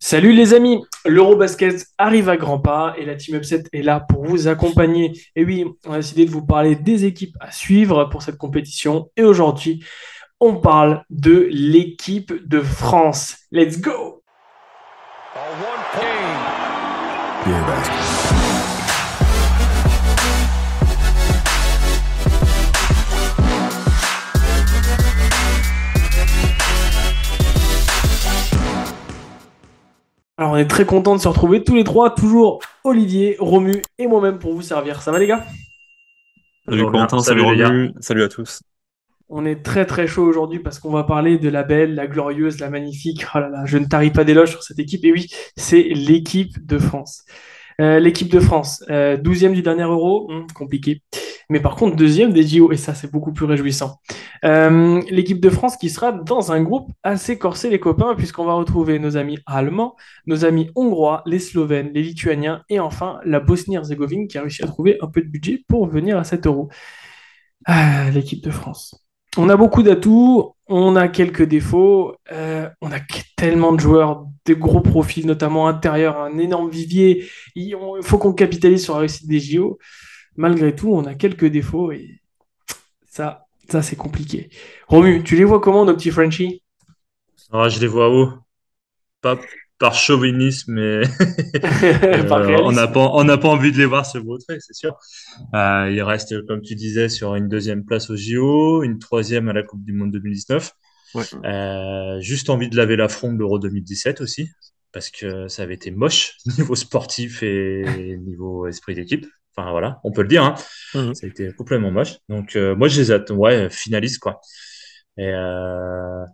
Salut les amis, l'Eurobasket arrive à grands pas et la Team Upset est là pour vous accompagner. Et oui, on a décidé de vous parler des équipes à suivre pour cette compétition. Et aujourd'hui, on parle de l'équipe de France. Let's go! Est très content de se retrouver tous les trois, toujours Olivier, Romu et moi-même pour vous servir. Ça va les gars? Salut. Quentin, Salut, Romu, salut à tous. On est très très chaud aujourd'hui parce qu'on va parler de la belle, la glorieuse, la magnifique. Oh là là, je ne tarie pas d'éloges sur cette équipe. Et oui, c'est l'équipe de France. Euh, l'équipe de France, euh, 12e du dernier Euro, hum, compliqué. Mais par contre, deuxième des JO, et ça c'est beaucoup plus réjouissant. Euh, l'équipe de France qui sera dans un groupe assez corsé, les copains, puisqu'on va retrouver nos amis allemands, nos amis hongrois, les Slovènes, les Lituaniens, et enfin la Bosnie-Herzégovine qui a réussi à trouver un peu de budget pour venir à cet Euro. Ah, l'équipe de France. On a beaucoup d'atouts, on a quelques défauts, euh, on a tellement de joueurs, des gros profils, notamment intérieurs, un énorme vivier. Il faut qu'on capitalise sur la réussite des JO. Malgré tout, on a quelques défauts et ça, ça c'est compliqué. Romu, tu les vois comment, nos petits Frenchies? Ah, je les vois haut. Pas par chauvinisme, mais Par euh, on n'a pas, on n'a pas envie de les voir se vautrer, c'est sûr. Euh, ils restent, comme tu disais, sur une deuxième place au JO, une troisième à la Coupe du Monde 2019. Ouais. Euh, juste envie de laver l'affront de l'Euro 2017 aussi, parce que ça avait été moche niveau sportif et niveau esprit d'équipe. Enfin voilà, on peut le dire, hein. Mhm. Ça a été complètement moche. Donc euh, moi je les attends, ouais, finalistes quoi. Et euh,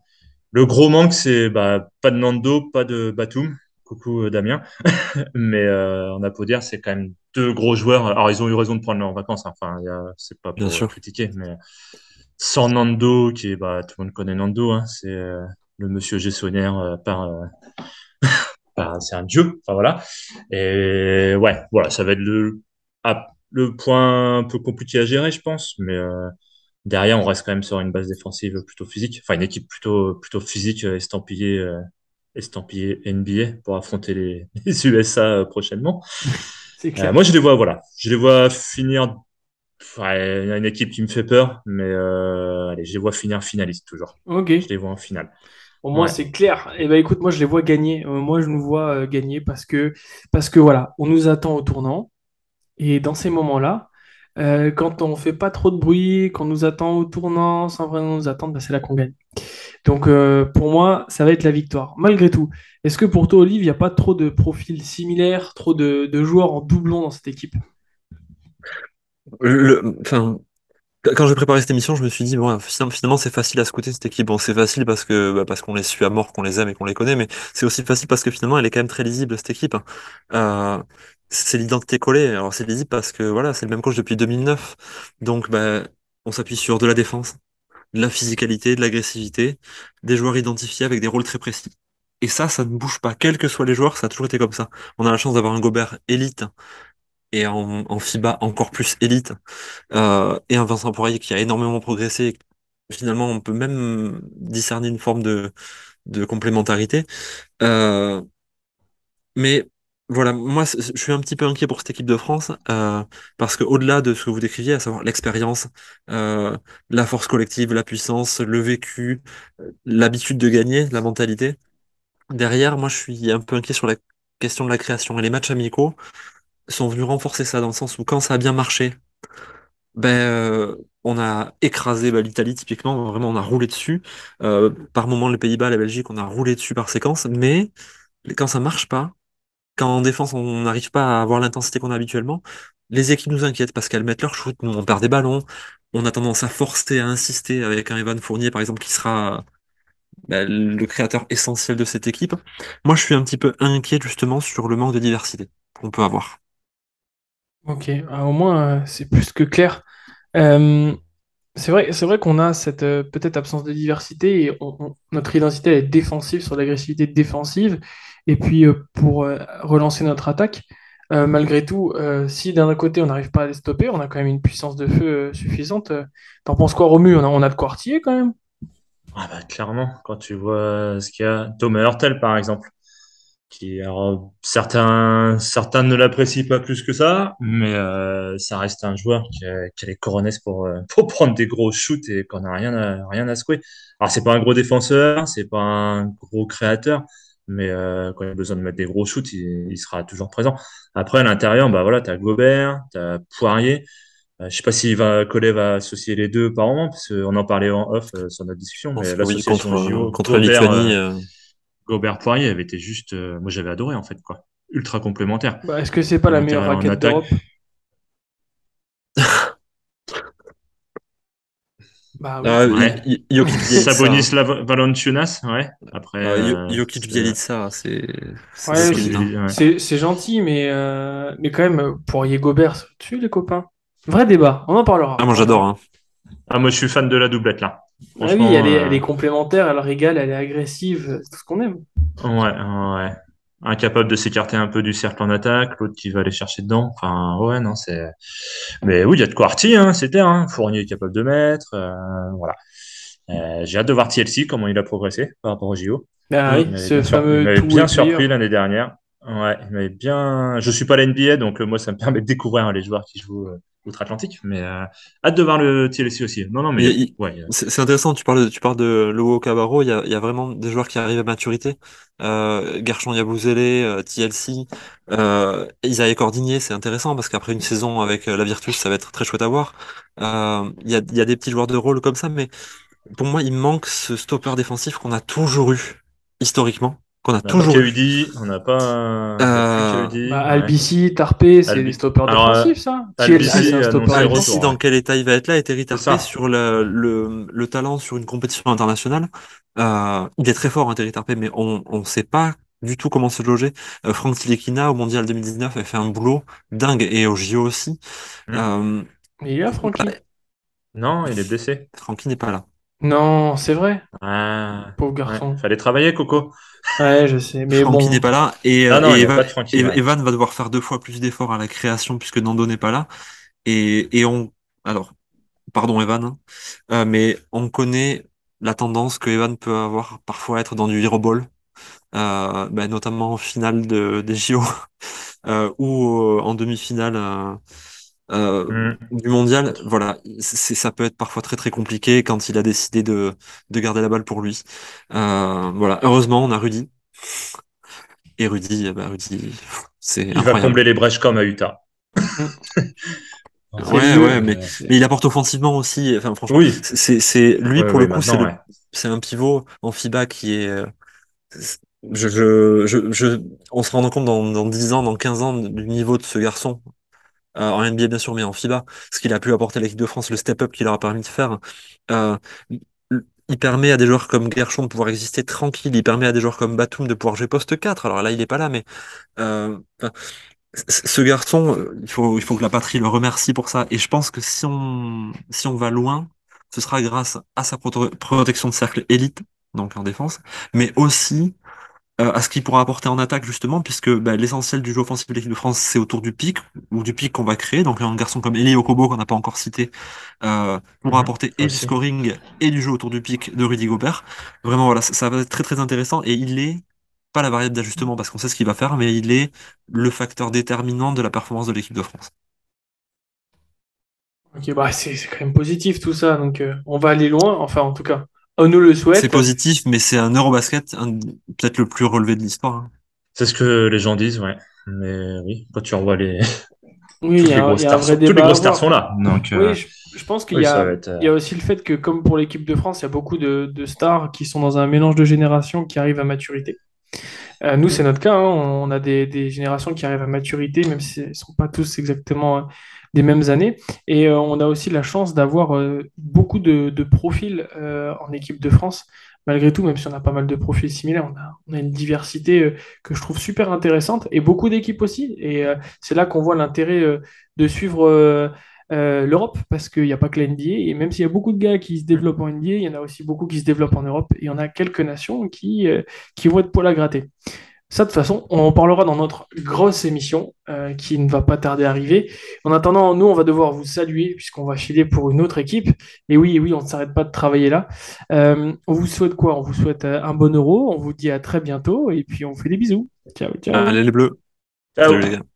le gros manque c'est bah, pas de Nando, pas de Batum. Coucou euh, Damien. Mais euh, on a beau dire, c'est quand même deux gros joueurs. Alors ils ont eu raison de prendre leur vacances. hein. Enfin, c'est pas Bien pour sûr. critiquer, mais sans Nando, qui est bah tout le monde connaît Nando, hein, c'est euh, le monsieur gestionnaire euh, par, euh, par- c'est un dieu. Enfin voilà. Et ouais, voilà, ça va être le ah, le point un peu compliqué à gérer, je pense. Mais euh, derrière, on reste quand même sur une base défensive plutôt physique. Enfin, une équipe plutôt plutôt physique, euh, estampillée euh, estampillée NBA pour affronter les, les USA prochainement. Clair. moi, je les vois, voilà, je les vois finir. Il y a une équipe qui me fait peur, mais allez, je les vois finir finaliste toujours. Ok. Je les vois en finale. Au moins, Ouais. c'est clair. Et ben écoute, moi, je les vois gagner. Moi, je nous vois euh, gagner parce que, parce que voilà, on nous attend au tournant. Et dans ces moments-là, euh, quand on fait pas trop de bruit, qu'on nous attend au tournant sans vraiment nous attendre, bah, c'est là qu'on gagne. Donc euh, pour moi, ça va être la victoire. Malgré tout, est-ce que pour toi, Olive, il n'y a pas trop de profils similaires, trop de, joueurs en doublon dans cette équipe? Quand j'ai préparé cette émission, je me suis dit, bon, finalement, finalement, c'est facile à scouter cette équipe. Bon, c'est facile parce que, bah, parce qu'on les suit à mort, qu'on les aime et qu'on les connaît, mais c'est aussi facile parce que finalement, elle est quand même très lisible, cette équipe. hein. Euh, c'est l'identité collée. Alors, c'est lisible parce que, voilà, c'est le même coach depuis 2009. Donc, bah, on s'appuie sur de la défense, de la physicalité, de l'agressivité, des joueurs identifiés avec des rôles très précis. Et ça, ça ne bouge pas. Quels que soient les joueurs, ça a toujours été comme ça. On a la chance d'avoir un Gobert élite et en, FIBA encore plus élite, euh, et un Vincent Poirier qui a énormément progressé. Finalement, on peut même discerner une forme de, de complémentarité. Euh, mais voilà, moi, je suis un petit peu inquiet pour cette équipe de France, euh, parce que au-delà de ce que vous décriviez, à savoir l'expérience, euh, la force collective, la puissance, le vécu, euh, l'habitude de gagner, la mentalité, derrière, moi, je suis un peu inquiet sur la question de la création. Et les matchs amicaux sont venus renforcer ça, dans le sens où quand ça a bien marché, ben, on a écrasé bah, l'Italie typiquement, vraiment on a roulé dessus. Par moment les Pays-Bas, la Belgique, on a roulé dessus par séquence, mais quand ça marche pas, quand en défense on n'arrive pas à avoir l'intensité qu'on a habituellement, les équipes nous inquiètent parce qu'elles mettent leur shoot, nous on perd des ballons, on a tendance à forcer, à insister avec un Evan Fournier par exemple qui sera bah, le créateur essentiel de cette équipe. Moi je suis un petit peu inquiet justement sur le manque de diversité qu'on peut avoir. Ok, ah, au moins, euh, c'est plus que clair. Euh, C'est vrai, c'est vrai qu'on a cette euh, peut-être absence de diversité et notre identité est défensive sur l'agressivité défensive. Et puis euh, pour euh, relancer notre attaque, euh, malgré tout, si d'un côté on n'arrive pas à les stopper, on a quand même une puissance de feu suffisante. T'en penses quoi, Romu? On a, on a de quoi artiller quand même? Ah bah clairement, quand tu vois ce qu'il y a, Thomas Hurtel par exemple. qui alors, certains certains ne l'apprécient pas plus que ça, mais ça reste un joueur qui a, qui a les coronets pour pour prendre des gros shoots et qu'on a rien à rien à secouer. Alors c'est pas un gros défenseur, c'est pas un gros créateur, mais euh, quand il a besoin de mettre des gros shoots, il, il sera toujours présent. Après à l'intérieur, bah voilà, t'as Gobert, t'as Poirier. Euh, je sais pas si va, Collet va associer les deux par moment, parce qu'on en parlait en off euh, sur notre discussion, mais Oui, contre, JO, contre Gobert, Lituanie. euh, Gobert Poirier avait été juste, euh, moi j'avais adoré en fait quoi, ultra complémentaire. Bah, est-ce que c'est pas la meilleure raquette d'Europe? Bah oui. ah, Ouais. I- Jokic Bielitsa. Sabonis Valanciunas, ouais. Après, Euh, Jo- euh, Jokic c'est- Bielitsa, c'est c'est Ouais, c'est- ouais. C'est c'est gentil, mais, euh, mais quand même, Poirier Gobert, au-dessus, les copains. Vrai débat, on en parlera. Ah, moi j'adore. Hein. Ah, moi je suis fan de la doublette là. Ah oui, elle est, euh, elle est complémentaire, elle régale, elle est agressive, c'est tout ce qu'on aime. Ouais, ouais. Incapable de s'écarter un peu du cercle en attaque, l'autre qui va aller chercher dedans. Enfin, ouais, non, c'est. Mais oui, il y a de quoi hein, c'est clair. Hein. Fournier est capable de mettre. euh, voilà. Euh, J'ai hâte de voir TLC, comment il a progressé par rapport au JO. Ah oui, ce sur- fameux m'avait tout bien surpris l'année dernière. Ouais, m'avait bien. Je suis pas à l'NBA, donc euh, moi ça me permet de découvrir hein, les joueurs qui jouent euh, outre-Atlantique. Mais euh, hâte de voir le TLC aussi. Non, non, mais Il- il- ouais, euh, C'est intéressant, tu parles, tu parles de Lowo Cabarro, il y a, il y a vraiment des joueurs qui arrivent à maturité. Euh, Gershon Yabusele, euh, TLC, euh, Isaïe Cordigné, c'est intéressant parce qu'après une saison avec euh, la Virtus, ça va être très chouette à voir. Euh, Il y a, il y a des petits joueurs de rôle comme ça, mais pour moi, il manque ce stopper défensif qu'on a toujours eu, historiquement, qu'on a on pas toujours eu. KUD, on n'a pas. Euh, Bah, ouais. Albici, Tarpé, c'est Albi- des stoppers euh, défensifs, ça. Albici TLC, c'est un a stopper Albici, dans quel état il va être là et Terry Tarpé sur le, le, le talent sur une compétition internationale. Euh, il est très fort, hein, Terry Tarpé, mais on ne sait pas du tout comment se loger. Euh, Franck Tilekina, au Mondial 2019, a fait un boulot dingue et au JO aussi. Mais il y a Francky. Non, il est blessé. Francky n'est pas là. Non, c'est vrai, Ah, pauvre ouais. garçon. Fallait travailler, Coco. Ouais, je sais, mais Francky bon. n'est pas là et, Ah non, et il n'y a Evan, pas de Frankie. et- ouais. Evan va devoir faire deux fois plus d'efforts à la création puisque Nando n'est pas là. Et, et on, alors, pardon Evan, hein, euh, mais on connaît la tendance que Evan peut avoir parfois à être dans du hero ball, euh, ben, notamment en finale de, des JO euh, ou euh, en demi-finale euh, Hmm. du mondial. Voilà, c'est, ça peut être parfois très très compliqué quand il a décidé de, de garder la balle pour lui. Euh, voilà, heureusement on a Rudy. Et Rudy, ben, Rudy, c'est Il va combler les brèches comme à Utah. C'est Ouais, ouais, mais, mais il apporte offensivement aussi. Enfin, franchement, Oui. c'est, lui Ouais, pour ouais, le coup, c'est ouais. un pivot en FIBA qui est. euh, Je, je, je, je, on se rend compte dans, dans 10 ans, dans 15 ans du niveau de ce garçon. Euh, en NBA bien sûr, mais en FIBA, ce qu'il a pu apporter à l'équipe de France, le step-up qu'il leur a permis de faire. Euh, il permet à des joueurs comme Gershon de pouvoir exister tranquille. Il permet à des joueurs comme Batum de pouvoir jouer poste 4. Alors là, il est pas là, mais euh, ce garçon, euh, il faut, il faut que la patrie le remercie pour ça. Et je pense que si on, si on va loin, ce sera grâce à sa prote- protection de cercle élite, donc en défense, mais aussi euh, à ce qu'il pourra apporter en attaque justement, puisque bah, l'essentiel du jeu offensif de l'équipe de France, c'est autour du pic, ou du pic qu'on va créer. Donc un garçon comme Eli Okobo, qu'on n'a pas encore cité, euh, pourra Mhm, apporter et du scoring et du jeu autour du pic de Rudy Gobert. Vraiment, voilà, ça, ça va être très très intéressant, et il est pas la variable d'ajustement parce qu'on sait ce qu'il va faire, mais il est le facteur déterminant de la performance de l'équipe de France. Ok, bah c'est c'est quand même positif tout ça, donc euh, on va aller loin, enfin en tout cas, on nous le souhaite. C'est positif, mais c'est un Eurobasket, peut-être le plus relevé de l'histoire. hein. C'est ce que les gens disent, ouais. Mais oui, quand tu revois les. Oui, il y les a, un- grosses il y a un stars vrai sont- tous les débat à grosses stars avoir. sont là. Donc, euh, Oui, je, je pense qu'il oui, y être, euh, il y a aussi le fait que, comme pour l'équipe de France, il y a beaucoup de, de stars qui sont dans un mélange de générations qui arrivent à maturité. Euh, nous, c'est notre cas, hein, on a des, des générations qui arrivent à maturité, même si elles ne sont pas tous exactement euh, des mêmes années. Et euh, on a aussi la chance d'avoir euh, beaucoup de, de profils euh, en équipe de France. Malgré tout, même si on a pas mal de profils similaires, on a, on a une diversité que je trouve super intéressante et beaucoup d'équipes aussi. Et c'est là qu'on voit l'intérêt de suivre l'Europe parce qu'il n'y a pas que la NBA. Et même s'il y a beaucoup de gars qui se développent en NBA, il y en a aussi beaucoup qui se développent en Europe. Et on a quelques nations qui, qui vont être poil à gratter. Ça, de toute façon, on en parlera dans notre grosse émission euh, qui ne va pas tarder à arriver. En attendant, nous, on va devoir vous saluer puisqu'on va filer pour une autre équipe. Et oui, oui, on ne s'arrête pas de travailler là. Euh, on vous souhaite quoi? On vous souhaite euh, un bon euro. On vous dit à très bientôt et puis on vous fait des bisous. Ciao, ciao. Allez les bleus. Ciao. Salut les gars.